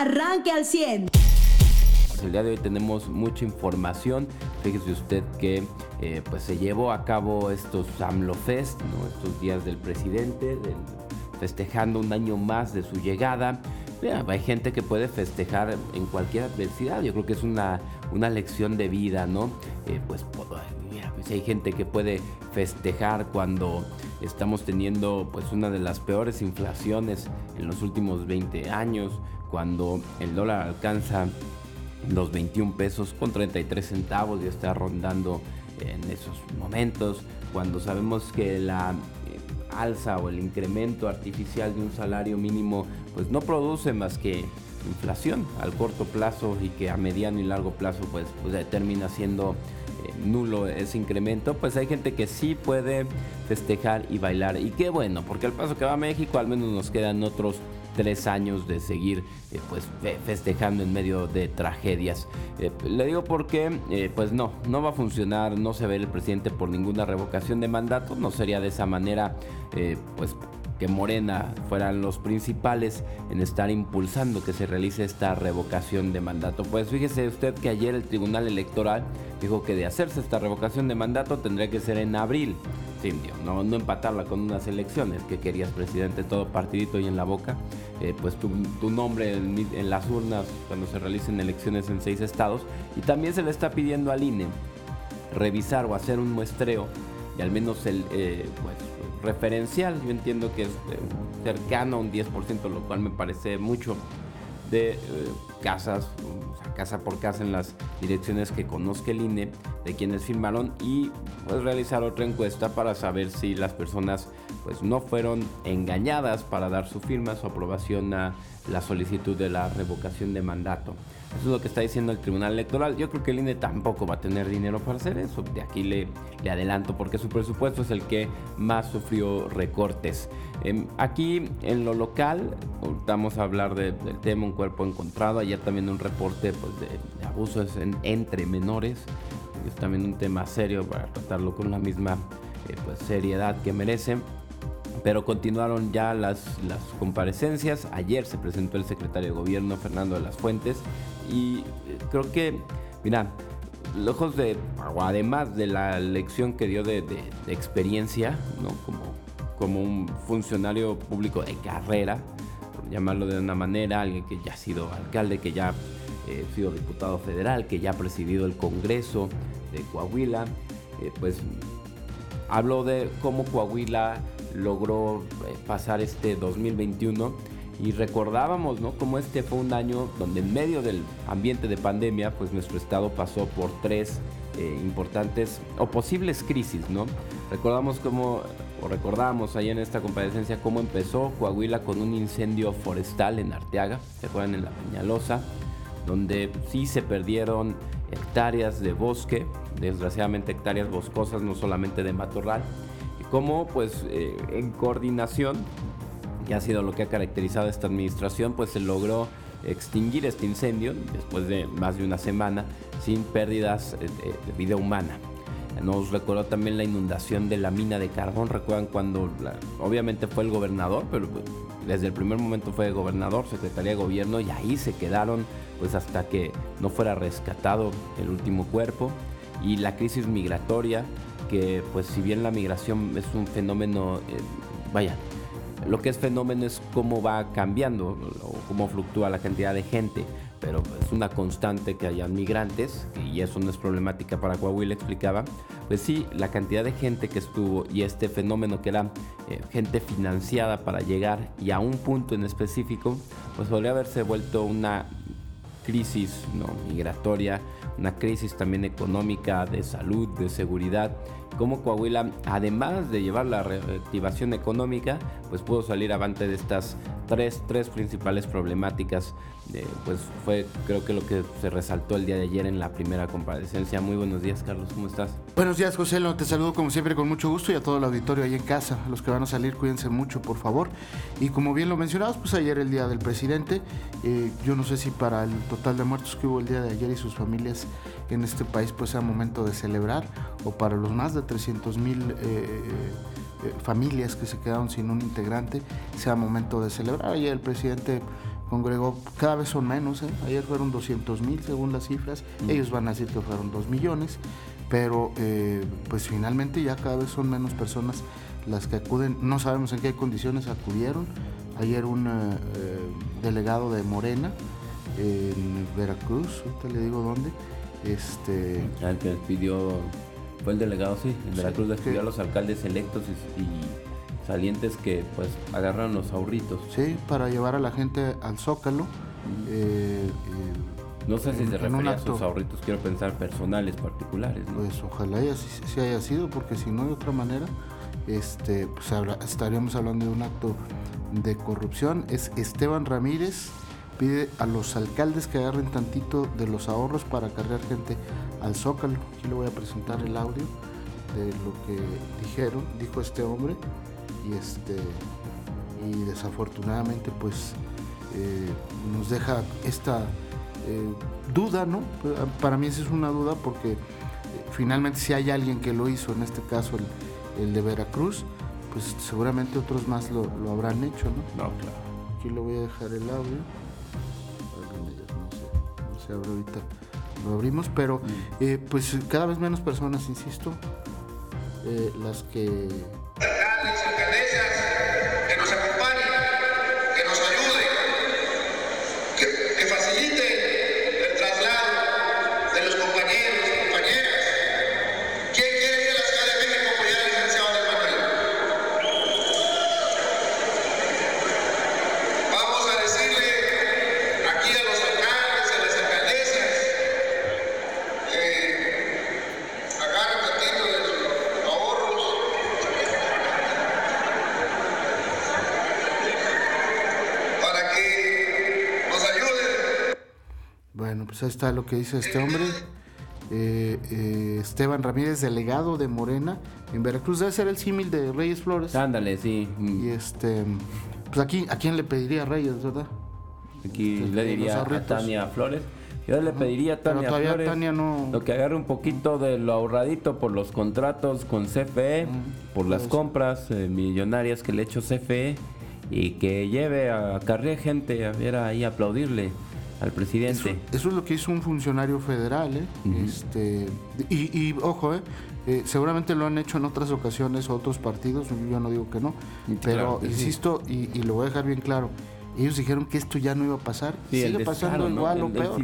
arranque al 100. El día de hoy tenemos mucha información. Fíjese usted que eh, pues se llevó a cabo estos AMLO Fest, estos días del presidente, festejando un año más de su llegada. hay gente que puede festejar en cualquier adversidad. Yo creo que es una, una lección de vida, ¿no? Eh, pues, pues, hay gente que puede festejar cuando estamos teniendo pues una de las peores inflaciones en los últimos 20 años, cuando el dólar alcanza los 21 pesos con 33 centavos y está rondando en esos momentos, cuando sabemos que la eh, alza o el incremento artificial de un salario mínimo pues no produce más que inflación al corto plazo y que a mediano y largo plazo pues, pues termina siendo nulo ese incremento, pues hay gente que sí puede festejar y bailar. Y qué bueno, porque al paso que va a México al menos nos quedan otros tres años de seguir eh, pues festejando en medio de tragedias. Eh, le digo porque eh, pues no, no va a funcionar, no se ve el presidente por ninguna revocación de mandato, no sería de esa manera pues que Morena fueran los principales en estar impulsando que se realice esta revocación de mandato. Pues fíjese usted que ayer el Tribunal Electoral dijo que de hacerse esta revocación de mandato tendría que ser en abril. Sí, no, no empatarla con unas elecciones que querías presidente todo partidito y en la boca. Eh, pues tu, nombre en, las urnas cuando se realicen elecciones en seis estados. Y también se le está pidiendo al INE revisar o hacer un muestreo y al menos el eh, pues, referencial, yo entiendo que es eh, cercano a un 10%, lo cual me parece mucho de eh, casas, casa por casa en las direcciones que conozca el INE, de quienes firmaron y pues realizar otra encuesta para saber si las personas pues no fueron engañadas para dar su firma, su aprobación a la solicitud de la revocación de mandato. Eso es lo que está diciendo el Tribunal Electoral. Yo creo que el INE tampoco va a tener dinero para hacer eso. De aquí le, le adelanto porque su presupuesto es el que más sufrió recortes. Em, aquí en lo local, vamos a hablar del tema un cuerpo encontrado. Ayer también un reporte pues, de, abusos entre menores. Es también un tema serio para tratarlo con la misma eh, pues, seriedad que merece pero continuaron ya las, las comparecencias. Ayer se presentó el secretario de gobierno, Fernando de las Fuentes, y eh, creo que, mira, lejos de, además de la lección que dio de, experiencia, ¿no? Como, como un funcionario público de carrera, por llamarlo de una manera, alguien que ya ha sido alcalde, que ya eh, ha sido diputado federal, que ya ha presidido el Congreso de Coahuila, eh, pues habló de cómo Coahuila logró eh, pasar este 2021 y recordábamos, ¿no? Como este fue un año donde en medio del ambiente de pandemia, pues nuestro estado pasó por tres eh, importantes o posibles crisis, ¿no? Recordamos cómo, o recordamos ahí en esta comparecencia cómo empezó Coahuila con un incendio forestal en Arteaga, se acuerdan en la Peñalosa, donde sí se perdieron hectáreas de bosque, desgraciadamente hectáreas boscosas, no solamente de matorral, como pues eh, en coordinación, que ha sido lo que ha caracterizado esta administración, pues se logró extinguir este incendio después de más de una semana sin pérdidas eh, de, vida humana. Nos recordó también la inundación de la mina de carbón. Recuerdan cuando, obviamente fue el gobernador, pero pues, desde el primer momento fue gobernador, secretaría de gobierno, y ahí se quedaron pues hasta que no fuera rescatado el último cuerpo. Y la crisis migratoria, que pues si bien la migración es un fenómeno, eh, vaya, lo que es fenómeno es cómo va cambiando o cómo fluctúa la cantidad de gente, pero es una constante que hayan migrantes, y eso no es problemática para Coahuila, explicaba. Pues sí, la cantidad de gente que estuvo y este fenómeno que era eh, gente financiada para llegar y a un punto en específico, pues podría haberse vuelto una crisis ¿no? migratoria, una crisis también económica, de salud, de seguridad. Como Coahuila, además de llevar la reactivación económica, pues pudo salir avante de estas tres, tres principales problemáticas. Pues fue creo que lo que se resaltó el día de ayer en la primera comparecencia. Muy buenos días, Carlos, ¿cómo estás? Buenos días, José. Te saludo como siempre con mucho gusto y a todo el auditorio ahí en casa. los que van a salir, cuídense mucho, por favor. Y como bien lo mencionabas, pues ayer el día del presidente. Eh, yo no sé si para el total de muertos que hubo el día de ayer y sus familias en este país, pues sea momento de celebrar, o para los más de 300 mil. Eh, eh, familias que se quedaron sin un integrante, sea momento de celebrar. Ayer el presidente congregó, cada vez son menos, ¿eh? ayer fueron 200 mil según las cifras, ellos van a decir que fueron 2 millones, pero eh, pues finalmente ya cada vez son menos personas las que acuden, no sabemos en qué condiciones acudieron, ayer un eh, delegado de Morena en Veracruz, ahorita le digo dónde, este... Que pidió, fue el delegado, sí, en Veracruz les pidió a los alcaldes electos y, salientes que pues agarran los ahorritos. Sí, para llevar a la gente al Zócalo. No sé si se refiere a sus ahorritos, quiero pensar personales, particulares. Pues ojalá sí, haya sido, porque si no de otra manera, este, pues estaríamos hablando de un acto de corrupción. Es Esteban Ramírez, pide a los alcaldes que agarren tantito de los ahorros para cargar gente al Zócalo. Aquí le voy a presentar el audio de lo que dijeron, dijo este hombre, y este y desafortunadamente pues eh, nos deja esta eh, duda, ¿no? Para mí esa es una duda porque eh, finalmente si hay alguien que lo hizo, en este caso el, de Veracruz, pues seguramente otros más lo, habrán hecho, ¿no? No, claro. Aquí le voy a dejar el audio. No sé, no sé ahorita lo abrimos, pero mm. pues cada vez menos personas, insisto, las que ahí está lo que dice este hombre. Eh, eh, Esteban Ramírez, delegado de Morena en Veracruz. Debe ser el símil de Reyes Flores. Ándale, sí. Y este, pues aquí, ¿a quién le pediría Reyes, verdad? Aquí le diría a Tania Flores. Yo le pediría a Tania Flores Tania no... lo que agarre un poquito de lo ahorradito por los contratos con CFE, por las compras eh, millonarias que le hecho CFE y que lleve a carrera gente a ver ahí aplaudirle al presidente. Eso, es lo que hizo un funcionario federal, ¿eh? este, y, ojo, ¿eh? ¿eh? seguramente lo han hecho en otras ocasiones otros partidos, yo no digo que no, pero insisto, y, lo voy a dejar bien claro, ellos dijeron que esto ya no iba a pasar, sigue pasando igual o peor,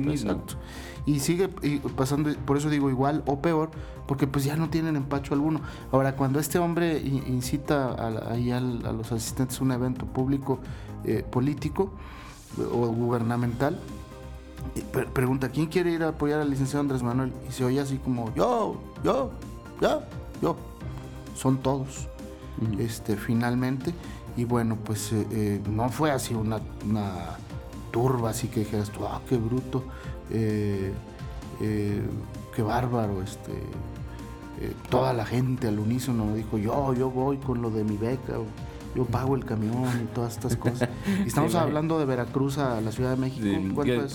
Y sigue pasando, por eso digo igual o peor, porque pues ya no tienen empacho alguno. Ahora, cuando este hombre incita a, a los asistentes a un evento público eh, político o gubernamental, pregunta, ¿quién quiere ir a apoyar al licenciado Andrés Manuel? Y se oye así como, yo, yo, yo, yo. Son todos, este, finalmente. Y bueno, pues eh, eh, no fue así una, turba, así que dijeras tú, ah, qué bruto, eh, qué bárbaro, este. toda la gente al unísono dijo, yo, yo voy con lo de mi beca yo pago el camión y todas estas cosas. Y estamos hablando de Veracruz a la Ciudad de México.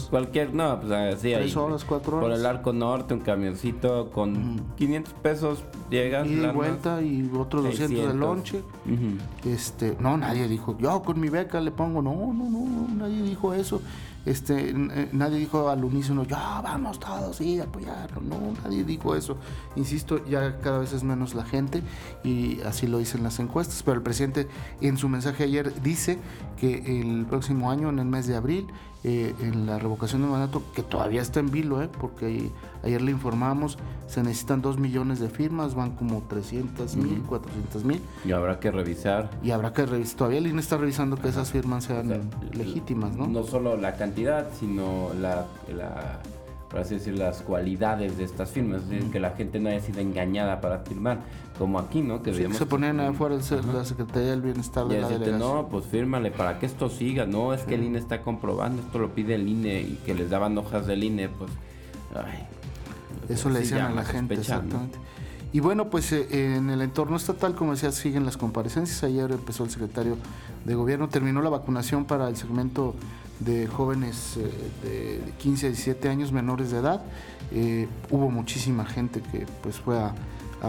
Cualquier, no, pues así Tres horas, cuatro horas. Por el arco norte, un camioncito con 500 pesos llegas. Y de vuelta y otros 200 de lonche. este, no, nadie dijo, yo con mi beca le pongo, no, no, no, nadie dijo eso este, eh, nadie dijo al unísono, ya vamos todos y apoyarlo, no, nadie dijo eso. Insisto, ya cada vez es menos la gente y así lo dicen las encuestas, pero el presidente en su mensaje ayer dice que el próximo año, en el mes de abril, eh, en la revocación de mandato, que todavía está en vilo, eh, porque ayer le informamos, se necesitan dos millones de firmas, van como 300 mil, 400 mil. Y habrá que revisar. Y habrá que revisar, todavía el INE está revisando que esas firmas sean legítimas, ¿no? No solo la cantidad, sino la, la por así decir, las cualidades de estas firmas, es decir, que la gente no haya sido engañada para firmar, como aquí, ¿no? Que se ponen afuera de la Secretaría del Bienestar de la delegación. No, pues fírmale para que esto siga, no, es que el INE está comprobando, esto lo pide el INE y que les daban hojas del INE, pues, ay. Eso le decían a la gente, exactamente. Y bueno, pues eh, en el entorno estatal, como decía, siguen las comparecencias. Ayer empezó el secretario de gobierno, terminó la vacunación para el segmento de jóvenes eh, de 15 a 17 años menores de edad. Eh, hubo muchísima gente que pues fue a,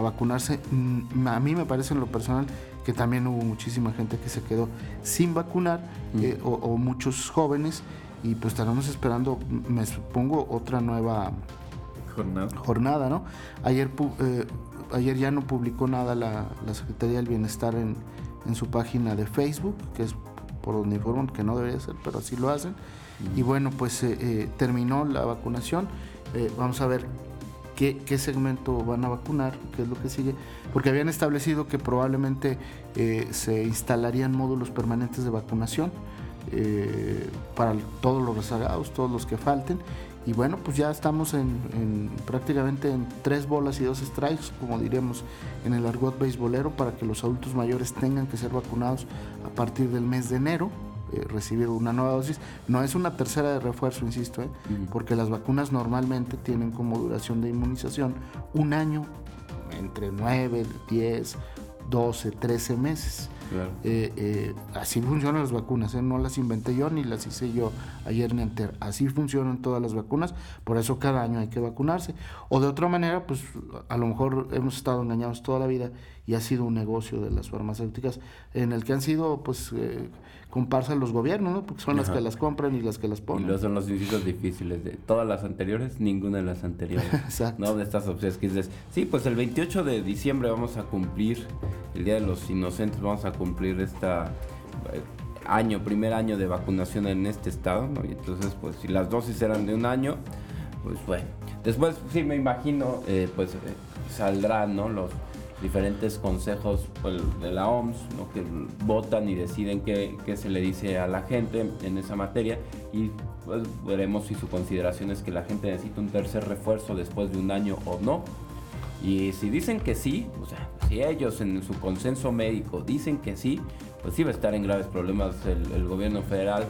vacunarse. Mm, a mí me parece en lo personal que también hubo muchísima gente que se quedó sin vacunar eh, o, muchos jóvenes y pues estaremos esperando, me supongo, otra nueva jornada. jornada ¿no? Ayer, eh, ayer ya no publicó nada la, Secretaría del Bienestar en, en, su página de Facebook, que es por donde informan que no debería ser, pero así lo hacen. Y bueno, pues terminó la vacunación. vamos a ver qué, segmento van a vacunar, qué es lo que sigue, porque habían establecido que probablemente eh, se instalarían módulos permanentes de vacunación eh, para todos los rezagados, todos los que falten. Y bueno, pues ya estamos en, prácticamente en tres bolas y dos strikes, como diremos en el argot beisbolero, para que los adultos mayores tengan que ser vacunados a partir del mes de enero. Eh, recibir una nueva dosis. No es una tercera de refuerzo, insisto, ¿eh? porque las vacunas normalmente tienen como duración de inmunización un año, entre 9, 10, 12, 13 meses. Eh, así funcionan las vacunas, no las inventé yo ni las hice yo ayer ni antes. Así funcionan todas las vacunas, por eso cada año hay que vacunarse. O de otra manera, pues a lo mejor hemos estado engañados toda la vida y ha sido un negocio de las farmacéuticas en el que han sido pues comparsa los gobiernos, ¿no? Porque son las que las compran y las que las ponen. Y los son los incisos difíciles de todas las anteriores, ninguna de las anteriores. Exacto. No de estas opciones que dices, sí, pues el 28 de diciembre vamos a cumplir el Día de los Inocentes, vamos a cumplir esta eh, año, primer año de vacunación en este estado, ¿no? Y entonces, pues si las dosis eran de un año, pues bueno. Después, sí, me imagino, eh, pues eh, saldrán, ¿no? Los diferentes consejos pues, de la OMS que votan y deciden qué, se le dice a la gente en esa materia. Y pues, veremos si su consideración es que la gente necesita un tercer refuerzo después de un año o no. Y si dicen que sí, o sea, si ellos en su consenso médico dicen que sí, pues sí va a estar en graves problemas el, el gobierno federal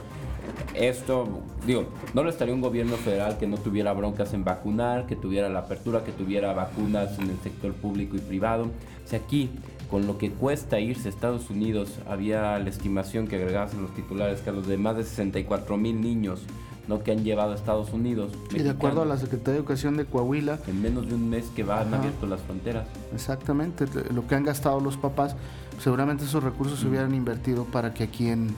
esto, digo, no lo estaría un gobierno federal que no tuviera broncas en vacunar, que tuviera la apertura, que tuviera vacunas en el sector público y privado. Si aquí, con lo que cuesta irse a Estados Unidos, había la estimación que agregabas en los titulares, que a los de más de 64 mil niños ¿no? que han llevado a Estados Unidos. Y de acuerdo a la Secretaría de Educación de Coahuila. En menos de un mes que van abierto las fronteras. Exactamente, lo que han gastado los papás, seguramente esos recursos se hubieran invertido para que aquí en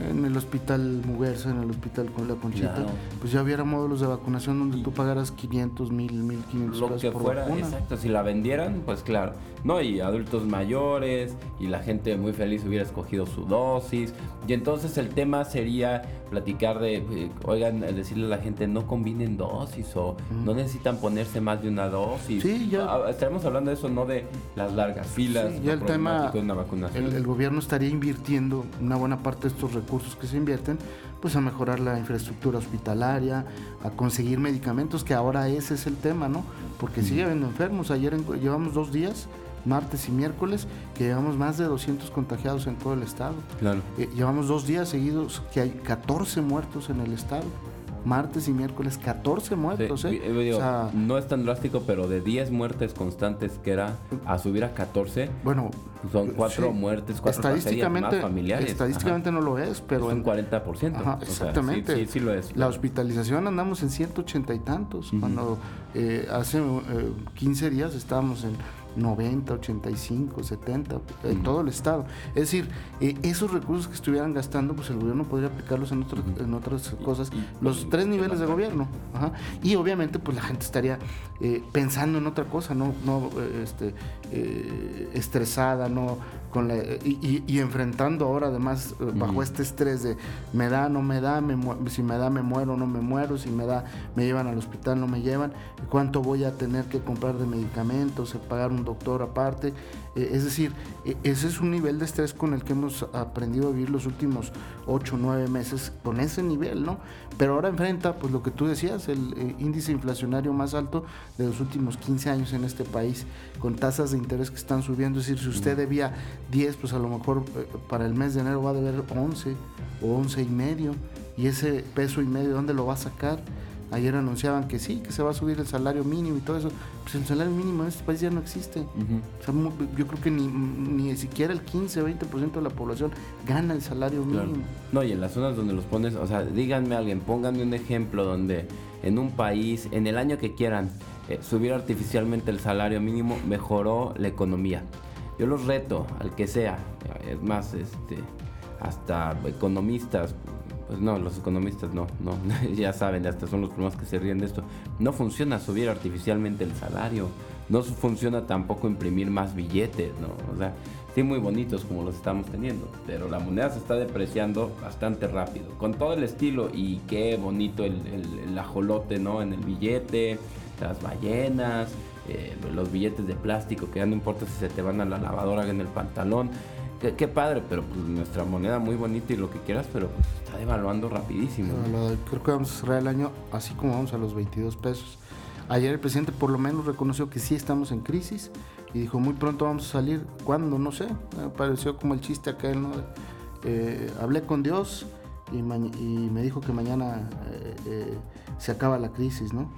en el hospital Muguerza, en el hospital con la Conchita, pues ya hubiera módulos de vacunación donde tú pagaras 500, 1000, 1500 Lo que fuera, exacto, si la vendieran, pues claro. No, y adultos mayores y la gente muy feliz hubiera escogido su dosis. Y entonces el tema sería platicar de, eh, oigan, decirle a la gente no combinen dosis o no necesitan ponerse más de una dosis. Sí, ya. Ah, estaremos hablando de eso, no de las largas filas. ya el tema, de una vacunación. El, el gobierno estaría invirtiendo una buena parte de estos recursos que se invierten, pues a mejorar la infraestructura hospitalaria, a conseguir medicamentos, que ahora ese es el tema, ¿no? Porque sigue habiendo enfermos. Ayer llevamos dos días martes y miércoles, que llevamos más de 200 contagiados en todo el estado. Claro. Eh, llevamos dos días seguidos que hay 14 muertos en el estado martes y miércoles 14 muertos. ¿eh? eh no es tan drástico, pero de 10 muertes constantes que era a subir a 14. Bueno, son cuatro muertes, cuatro estadísticamente, más familiares. Estadísticamente no lo es, pero. Es un 40%. Ajá, exactamente. sí, sí, lo es. La hospitalización andamos en 180 y tantos. Cuando eh, hace 15 días estábamos en 90, 85, 70, en todo el estado. Es decir, eh, esos recursos que estuvieran gastando, pues el gobierno podría aplicarlos en, en otras cosas, los tres niveles de gobierno. Y obviamente, pues la gente estaría eh, pensando en otra cosa, no, no eh, este, estresada, no con la, y, enfrentando ahora además bajo este estrés de me da, no me da, si me da me muero, no me muero, si me da me llevan al hospital, no me llevan, cuánto voy a tener que comprar de medicamentos, pagar un doctor aparte. Eh, es decir, e, ese es un nivel de estrés con el que hemos aprendido a vivir los últimos 8 o 9 meses con ese nivel, ¿no? Pero ahora enfrenta, pues lo que tú decías, el eh, índice inflacionario más alto de los últimos 15 años en este país, con tasas de interés que están subiendo. Es decir, si usted debía 10, pues a lo mejor eh, para el mes de enero va a deber 11 o 11 y medio. Y ese peso y medio, ¿dónde lo va a sacar? Ayer anunciaban que sí, que se va a subir el salario mínimo y todo eso. Pues el salario mínimo en este país ya no existe. o sea, yo creo que ni, ni siquiera el 15 o 20% de la población gana el salario mínimo. No, y en las zonas donde los pones, o sea, díganme alguien, pónganme un ejemplo donde en un país, en el año que quieran, eh, subir artificialmente el salario mínimo mejoró la economía. Yo los reto al que sea, es más, este, hasta economistas, pues no, los economistas no, no, ya saben, hasta son los primeros que se ríen de esto. No funciona subir artificialmente el salario, no funciona tampoco imprimir más billetes, ¿no? O sea, sí muy bonitos como los estamos teniendo, pero la moneda se está depreciando bastante rápido, con todo el estilo y qué bonito el, el, ajolote, ¿no? En el billete, las ballenas, eh, los billetes de plástico que ya no importa si se te van a la lavadora en el pantalón. Qué, padre, pero pues nuestra moneda muy bonita y lo que quieras, pero pues, está devaluando rapidísimo. creo que vamos a cerrar el año así como vamos a los 22 pesos. Ayer el presidente por lo menos reconoció que sí estamos en crisis y dijo muy pronto vamos a salir. ¿Cuándo? No sé. Me pareció como el chiste acá, ¿no? Eh, hablé con Dios y, me dijo que mañana eh, se acaba la crisis, ¿no?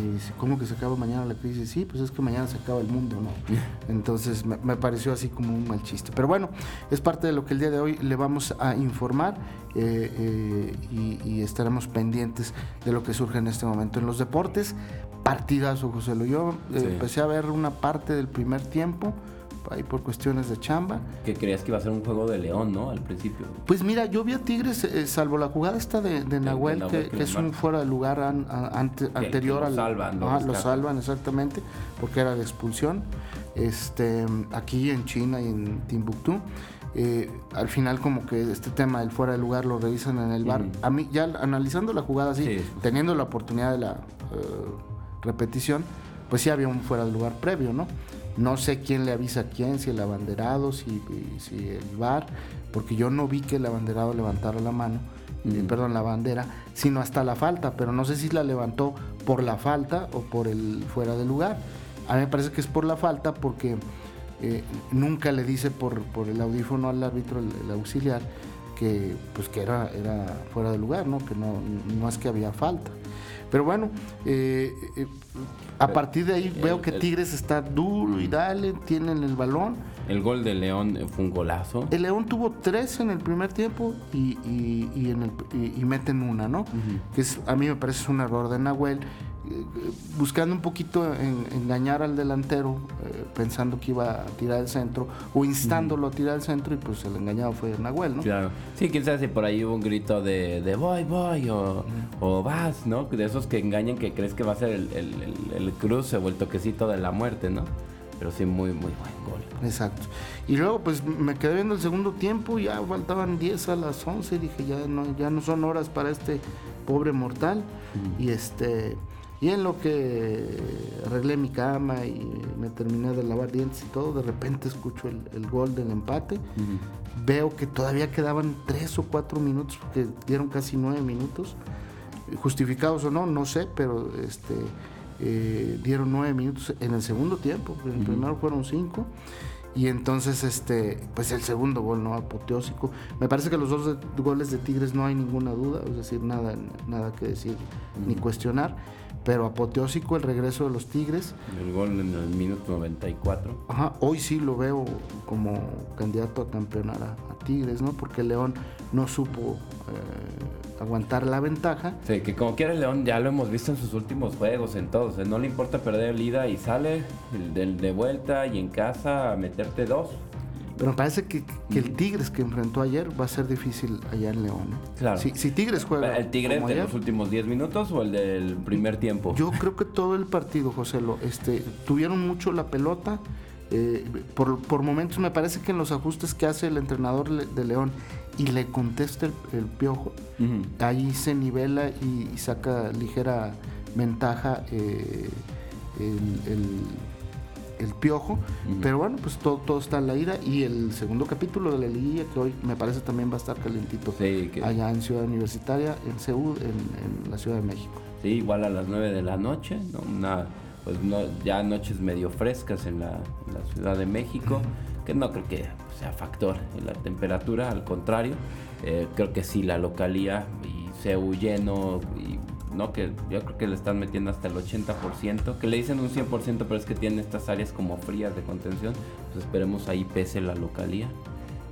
Y ¿cómo que se acaba mañana la crisis? Sí, pues es que mañana se acaba el mundo, ¿no? Entonces me, pareció así como un mal chiste. Pero bueno, es parte de lo que el día de hoy le vamos a informar eh, eh, y, estaremos pendientes de lo que surge en este momento. En los deportes, partidazo, José Lo. Yo eh, empecé a ver una parte del primer tiempo ahí por cuestiones de chamba. Que creías que iba a ser un juego de León, ¿no? Al principio. Pues mira, yo vi a Tigres, eh, salvo la jugada esta de, Nahuel, que, es un fuera de lugar anterior al. Salvan, lo salvan, exactamente, porque era de expulsión. Este, aquí en China y en Timbuktu. Eh, al final como que este tema del fuera de lugar lo revisan en el bar. A mí ya analizando la jugada así, teniendo la oportunidad de la eh, repetición, pues sí había un fuera de lugar previo, ¿no? No sé quién le avisa a quién, si el abanderado, si, si el VAR, porque yo no vi que el abanderado levantara la mano, eh, perdón, la bandera, sino hasta la falta, pero no sé si la levantó por la falta o por el fuera de lugar. A mí me parece que es por la falta porque eh, nunca le dice por, por, el audífono al árbitro, el, auxiliar, que, pues, que era, era fuera de lugar, ¿no? que no, no es que había falta. Pero bueno, eh, eh, a partir de ahí veo que Tigres está duro y dale, tienen el balón. El gol de León fue un golazo. El León tuvo tres en el primer tiempo y, en el, y, meten una, ¿no? Que es, a mí me parece un error de Nahuel buscando un poquito engañar al delantero, eh, pensando que iba a tirar el centro, o instándolo a tirar el centro, y pues el engañado fue Nahuel, ¿no? Claro. Sí, quién sabe si por ahí hubo un grito de, de voy, voy, o, o, vas, ¿no? De esos que engañan que crees que va a ser el, el, el, cruce o el toquecito de la muerte, ¿no? Pero sí, muy, muy buen gol. Exacto. Y luego, pues me quedé viendo el segundo tiempo, ya faltaban 10 a las 11, dije, ya no, ya no son horas para este pobre mortal. Y este y en lo que arreglé mi cama y me terminé de lavar dientes y todo, de repente escucho el, gol del empate. Veo que todavía quedaban tres o cuatro minutos, porque dieron casi nueve minutos. Justificados o no, no sé, pero este, eh, dieron nueve minutos en el segundo tiempo. En el primero fueron cinco. Y entonces, este, pues el segundo gol, ¿no? Apoteósico. Me parece que los dos goles de Tigres no hay ninguna duda, es decir, nada, nada que decir ni cuestionar pero apoteósico el regreso de los Tigres. El gol en el minuto 94. Ajá, hoy sí lo veo como candidato a campeonar a, Tigres, ¿no? Porque León no supo eh, aguantar la ventaja. Sí, que como quiera León ya lo hemos visto en sus últimos juegos, en todos. no le importa perder el ida y sale de vuelta y en casa a meterte dos. Pero me parece que, el Tigres que enfrentó ayer va a ser difícil allá en León. Claro. Si, Tigres juega. ¿El Tigres de los últimos 10 minutos o el del primer tiempo? Yo creo que todo el partido, José, lo, este, tuvieron mucho la pelota. Eh, por, momentos me parece que en los ajustes que hace el entrenador de León y le contesta el, piojo, ahí se nivela y, saca ligera ventaja eh, el el piojo. Pero bueno, pues todo, todo está en la ira. Y el segundo capítulo de la liguilla, que hoy me parece también va a estar calentito. Allá en Ciudad Universitaria, en Seúl, en, la Ciudad de México. Sí, igual a las 9 de la noche, ¿no? Una, pues no, ya noches medio frescas en la, Ciudad de México, que no creo que sea factor en la temperatura, al contrario, eh, creo que sí la localía y Seúl lleno y ¿no? Que yo creo que le están metiendo hasta el 80%, que le dicen un 100%, pero es que tiene estas áreas como frías de contención, pues esperemos ahí pese la localía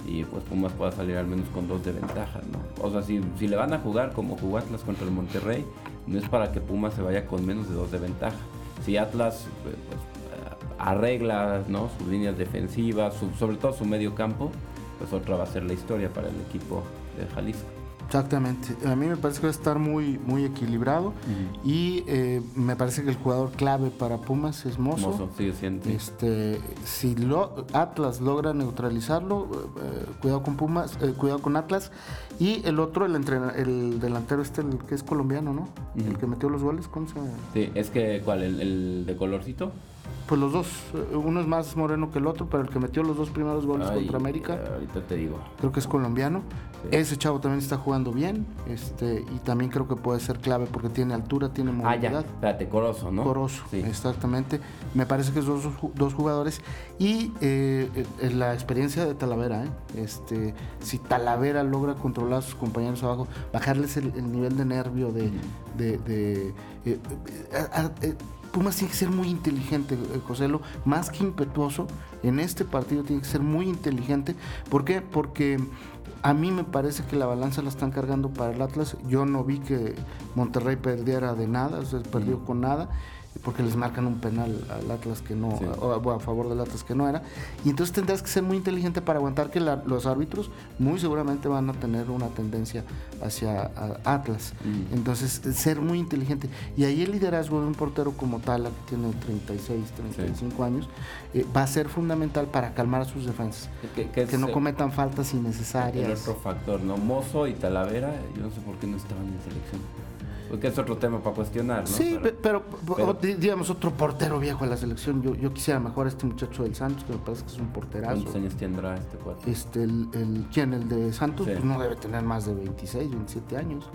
y pues Pumas pueda salir al menos con dos de ventaja, ¿no? O sea, si, si le van a jugar como jugó Atlas contra el Monterrey, no es para que Pumas se vaya con menos de dos de ventaja. Si Atlas pues, arregla ¿no? sus líneas defensivas, sobre todo su medio campo, pues otra va a ser la historia para el equipo de Jalisco. Exactamente. A mí me parece que va a estar muy, muy equilibrado y eh, me parece que el jugador clave para Pumas es Mozo. Mozo sigue siendo. Este, si lo, Atlas logra neutralizarlo, eh, cuidado con Pumas, eh, cuidado con Atlas. Y el otro, el, el delantero este, el que es colombiano, ¿no? El que metió los goles, ¿cómo se llama? Sí, es que, ¿cuál? ¿El, el de colorcito? Pues los dos, eh, uno es más moreno que el otro, pero el que metió los dos primeros goles contra América. Ahorita te digo. Creo que es colombiano. Ese chavo también está jugando bien, este, y también creo que puede ser clave porque tiene altura, tiene movilidad. Ah, ya, espérate, Corozo, ¿no? Corozo, exactamente. Me parece que esos dos, jugadores. Y eh, eh, la experiencia de Talavera, ¿eh? este, si Talavera logra controlar a sus compañeros abajo, bajarles el, nivel de nervio, de, de, Pumas tiene que ser muy inteligente, eh, Joselo, más que impetuoso. En este partido tiene que ser muy inteligente. ¿Por qué? Porque a mí me parece que la balanza la están cargando para el Atlas. Yo no vi que Monterrey perdiera de nada, o sea, perdió con nada porque les marcan un penal al Atlas que no, o, a favor del Atlas que no era. Y entonces tendrás que ser muy inteligente para aguantar que los árbitros muy seguramente van a tener una tendencia hacia Atlas. Mm. Entonces, ser muy inteligente. Y ahí el liderazgo de un portero como Tala, que tiene 36, 35 años, eh, va a ser fundamental para calmar a sus defensas. Que, no cometan faltas innecesarias. El otro factor, ¿no? Mozo y Talavera, yo no sé por qué no estaban en selección. Porque es otro tema para cuestionar, ¿no? Sí, pero, digamos, otro portero viejo de la selección. Yo, yo quisiera mejor a este muchacho del Santos, que me parece que es un porterazo. ¿Cuántos años tendrá este cuate? Este, el, ¿Quién? El de Santos, pues no debe tener más de 26, 27 años.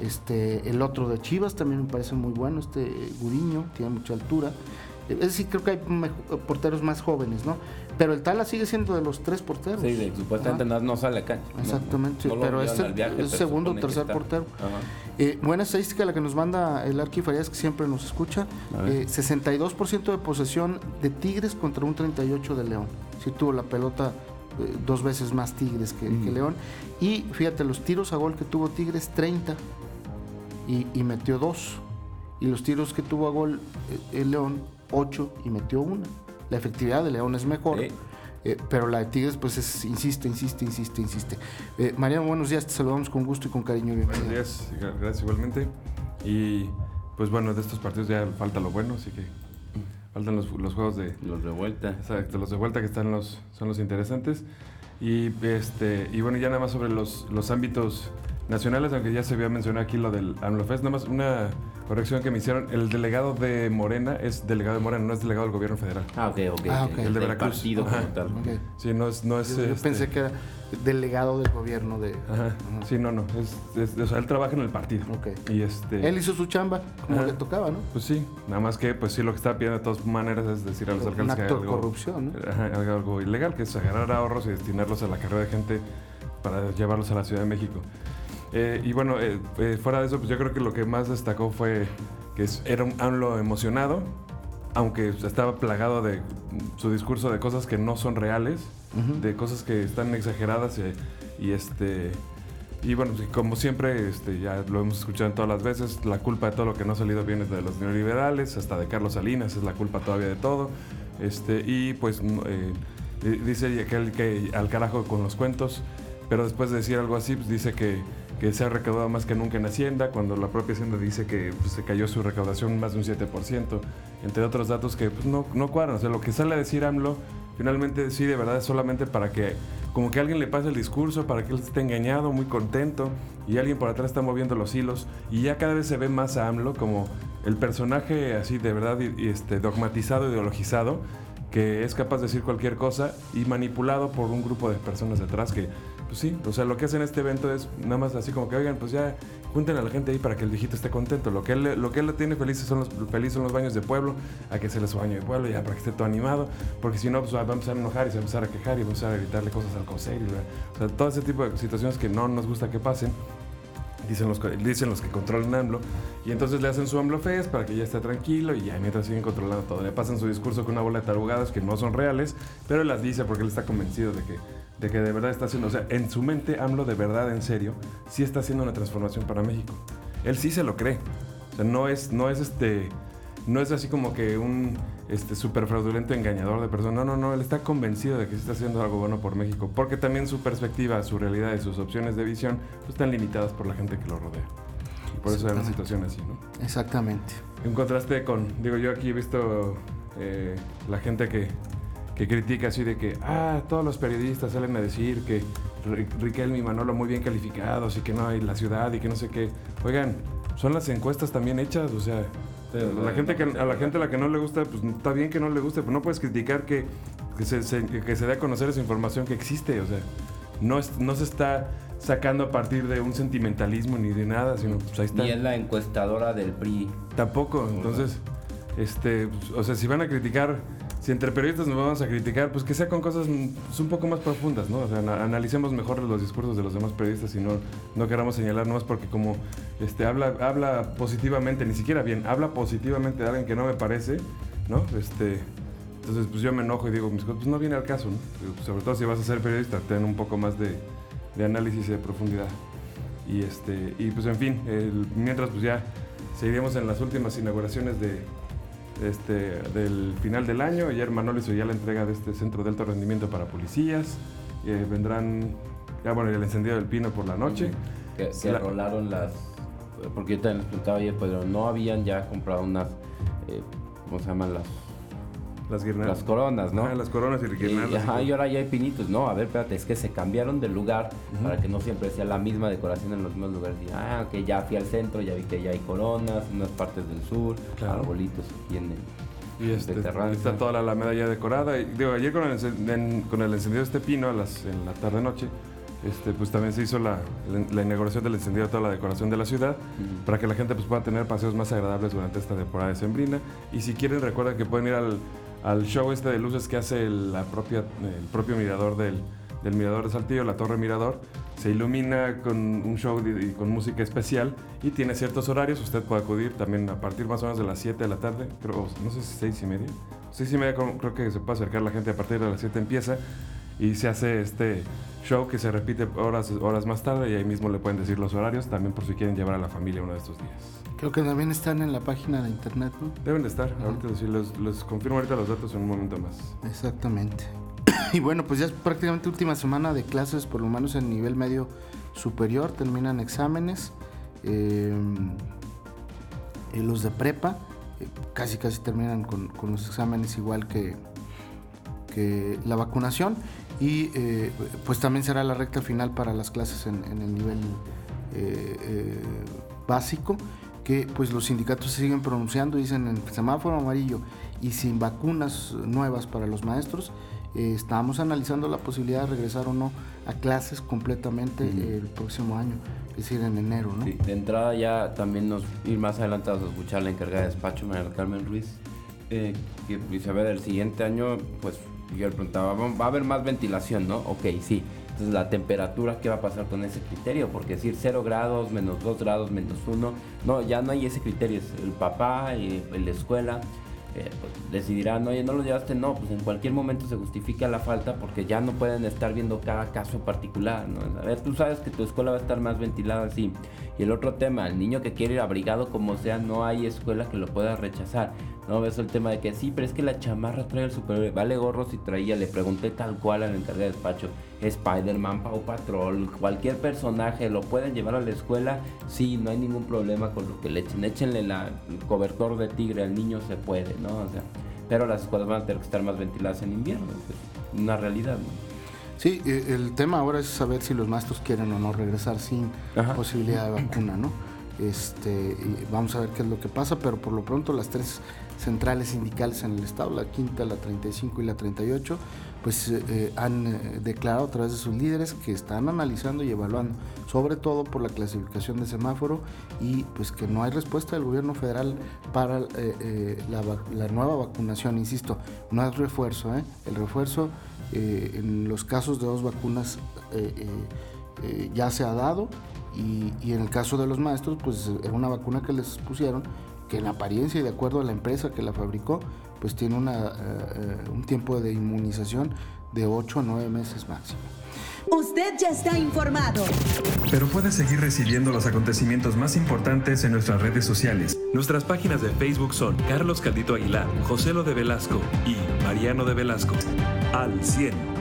este El otro de Chivas también me parece muy bueno, este Guriño, tiene mucha altura. Es decir, creo que hay porteros más jóvenes, ¿no? Pero el Tala sigue siendo de los tres porteros. Sí, supuestamente no, sale acá. Exactamente, pero es el, segundo o tercer portero. Eh, buena estadística la que nos manda el Arqui Farías, que siempre nos escucha. 62% eh, de posesión de Tigres contra un 38% de León. Sí tuvo la pelota eh, dos veces más Tigres que, León. Y fíjate, los tiros a gol que tuvo Tigres, 30. Y, y metió dos. Y los tiros que tuvo a gol el León, 8 y metió una. La efectividad de León es mejor. Eh, pero la de Tigres, pues es, insiste, insiste, insiste, insiste. Eh, Mariano, buenos días, te saludamos con gusto y con cariño. Buenos días, gracias igualmente. Y pues bueno, de estos partidos ya falta lo bueno, así que faltan los, juegos de... Los de vuelta. Exacto, los de vuelta que están los, son los interesantes. Y, este, y bueno, ya nada más sobre los, los ámbitos nacionales, aunque ya se había mencionado aquí lo del AMLOFEST, nada más una corrección que me hicieron. El delegado de Morena es delegado de Morena, no es delegado del gobierno federal. Ah, ok, ok. Ah, El de Veracruz. Partido como tal. Sí, no es... No es Yo, este pensé que era delegado del gobierno de... Ajá. Sí, no, no. Es, o sea, él trabaja en el partido. Ok. Y este... Él hizo su chamba, como le tocaba, ¿no? Pues sí. Nada más que, pues sí, lo que está pidiendo de todas maneras es decir a los alcaldes que hay algo... corrupción, ¿no? Ajá, algo ilegal, que es agarrar ahorros y destinarlos a la carrera de gente para llevarlos a la Ciudad de México. Eh, y bueno, eh, eh, fuera de eso, pues yo creo que lo que más destacó fue que era un AMLO emocionado, aunque estaba plagado de su discurso de cosas que no son reales, de cosas que están exageradas y, este... Y bueno, como siempre, este, ya lo hemos escuchado todas las veces, la culpa de todo lo que no ha salido bien es de los neoliberales, hasta de Carlos Salinas es la culpa todavía de todo. Este, y pues dice que, que al carajo con los cuentos, pero después de decir algo así, pues dice que que se ha recaudado más que nunca en Hacienda, cuando la propia Hacienda dice que pues, se cayó su recaudación más de un 7%, entre otros datos que pues, no, no cuadran. O sea, lo que sale a decir AMLO, finalmente sí, de verdad es solamente para que como que alguien le pase el discurso, para que él esté engañado, muy contento, y alguien por atrás está moviendo los hilos, y ya cada vez se ve más a AMLO como el personaje así de verdad y, este, dogmatizado, ideologizado, que es capaz de decir cualquier cosa y manipulado por un grupo de personas detrás que pues sí, o sea, lo que hacen en este evento es nada más así como que, oigan, pues ya junten a la gente ahí para que el viejito esté contento. Lo que él, lo que él tiene felices son los, felices son los baños de pueblo, a que se les baño de pueblo, ya para que esté todo animado, porque si no, pues va a empezar a enojar y se va a empezar a quejar y va a empezar a gritarle cosas al consejo. O sea, todo ese tipo de situaciones que no nos gusta que pasen. Dicen los, dicen los que controlan AMLO, y entonces le hacen su AMLO Fest para que ya esté tranquilo y ya mientras siguen controlando todo. Le pasan su discurso con una bola de tarugadas que no son reales, pero él las dice porque él está convencido de que de que de verdad está haciendo, o sea, en su mente AMLO de verdad, en serio, sí está haciendo una transformación para México. Él sí se lo cree. O sea, no es, no es este, no es así como que un este súper fraudulento, engañador de personas. No, no, no, él está convencido de que se está haciendo algo bueno por México, porque también su perspectiva, su realidad y sus opciones de visión pues, están limitadas por la gente que lo rodea. Y por eso es una situación así, ¿no? Exactamente. En contraste con, digo, yo aquí he visto eh, la gente que, que critica así de que, ah, todos los periodistas salen a decir que Riquelme y Manolo muy bien calificados y que no hay la ciudad y que no sé qué. Oigan, son las encuestas también hechas, o sea, la gente que, a la gente a la que no le gusta, pues está bien que no le guste, pero no puedes criticar que, que, se, que se dé a conocer esa información que existe, o sea, no, no se está sacando a partir de un sentimentalismo ni de nada, sino pues ahí está. Ni es la encuestadora del PRI. Tampoco, entonces, este, pues, o sea, si van a criticar si entre periodistas nos vamos a criticar, pues que sea con cosas pues, un poco más profundas, ¿no? O sea, analicemos mejor los discursos de los demás periodistas y no, no queramos señalar nomás porque como este, habla, habla positivamente, ni siquiera bien, habla positivamente de alguien que no me parece, ¿no? Este, entonces, pues yo me enojo y digo, pues no viene al caso, ¿no? Pues, sobre todo si vas a ser periodista, ten un poco más de, de análisis y de profundidad. Y, este, y pues en fin, mientras pues ya seguiremos en las últimas inauguraciones de, este, del final del año. Ayer Manolo hizo ya la entrega de este centro de alto rendimiento para policías. Eh, vendrán, ya bueno, el encendido del pino por la noche. Que, se rolaron las. Porque yo te les preguntaba ayer, pero no habían ya comprado unas. Eh, ¿Cómo se llaman las las guirnaldas. Las coronas, ¿no? Ah, las coronas y guirnaldas. Y, ajá, y ahora ya hay pinitos. No, a ver, espérate, es que se cambiaron de lugar para que no siempre sea la misma decoración en los mismos lugares. Y, ah, que ya fui al centro, ya vi que ya hay coronas, unas partes del sur, arbolitos aquí en el, y este, está toda la alameda ya decorada. Y, digo, ayer con el, con el encendido de este pino a las, en la tarde-noche, este, pues también se hizo la, la, inauguración del encendido de toda la decoración de la ciudad para que la gente pues, pueda tener paseos más agradables durante esta temporada de Sembrina. Y si quieren, recuerden que pueden ir al al show este de luces que hace propia, el propio mirador del, del Mirador de Saltillo, la Torre Mirador. Se ilumina con un show y con música especial y tiene ciertos horarios. Usted puede acudir también a partir más o menos de las 7 de la tarde, creo, no sé si 6 y media. 6 y media creo que se puede acercar la gente a partir de las 7 empieza y se hace este show que se repite horas, horas más tarde y ahí mismo le pueden decir los horarios también por si quieren llevar a la familia uno de estos días. Creo que también están en la página de internet, ¿no? Deben de estar. Ahorita les, confirmo ahorita los datos en un momento más. Exactamente. y bueno, pues ya es prácticamente última semana de clases, por lo menos en nivel medio superior. Terminan exámenes. Eh, los de prepa eh, casi casi terminan con, los exámenes igual que, que la vacunación. Y eh, pues también será la recta final para las clases en, en el nivel básico que pues los sindicatos se siguen pronunciando, dicen en semáforo amarillo y sin vacunas nuevas para los maestros, eh, estamos analizando la posibilidad de regresar o no a clases completamente el próximo año, es decir, en enero. ¿no? de entrada ya también nos ir más adelantados a escuchar la encargada de despacho, María Carmen Ruiz, eh, que dice, el siguiente año, pues yo le preguntaba, va a haber más ventilación, ¿no? Ok, sí entonces, la temperatura, ¿qué va a pasar con ese criterio? Porque decir 0 grados, menos 2 grados, menos 1, no, ya no hay ese criterio. El papá, y la escuela eh, pues, decidirán, oye, no lo llevaste, no, pues en cualquier momento se justifica la falta porque ya no pueden estar viendo cada caso particular, ¿no? A ver, tú sabes que tu escuela va a estar más ventilada así. Y el otro tema, el niño que quiere ir abrigado como sea, no hay escuela que lo pueda rechazar. No ves el tema de que sí, pero es que la chamarra trae el superhéroe. Vale gorro si traía, le pregunté tal cual al encargado de despacho. Spider-Man, Pau Patrol, cualquier personaje, ¿lo pueden llevar a la escuela? Sí, no hay ningún problema con lo que le echen. Échenle la, el cobertor de tigre al niño, se puede, ¿no? O sea, pero las escuelas van a tener que estar más ventiladas en invierno. Es una realidad, ¿no? Sí, eh, el tema ahora es saber si los maestros quieren o no regresar sin posibilidad de vacuna, ¿no? Este, vamos a ver qué es lo que pasa, pero por lo pronto las tres centrales sindicales en el estado, la quinta, la 35 y la 38, pues eh, eh, han eh, declarado a través de sus líderes que están analizando y evaluando, sobre todo por la clasificación de semáforo y pues que no hay respuesta del gobierno federal para la, nueva vacunación, insisto, no es refuerzo, el refuerzo en los casos de dos vacunas ya se ha dado y, y, en el caso de los maestros, pues era una vacuna que les pusieron que en apariencia y de acuerdo a la empresa que la fabricó, pues tiene una, eh, un tiempo de inmunización de 8 a 9 meses máximo. Usted ya está informado. Pero puede seguir recibiendo los acontecimientos más importantes en nuestras redes sociales. Nuestras páginas de Facebook son Carlos Caldito Aguilar, José Lo de Velasco y Mariano de Velasco. Al 100.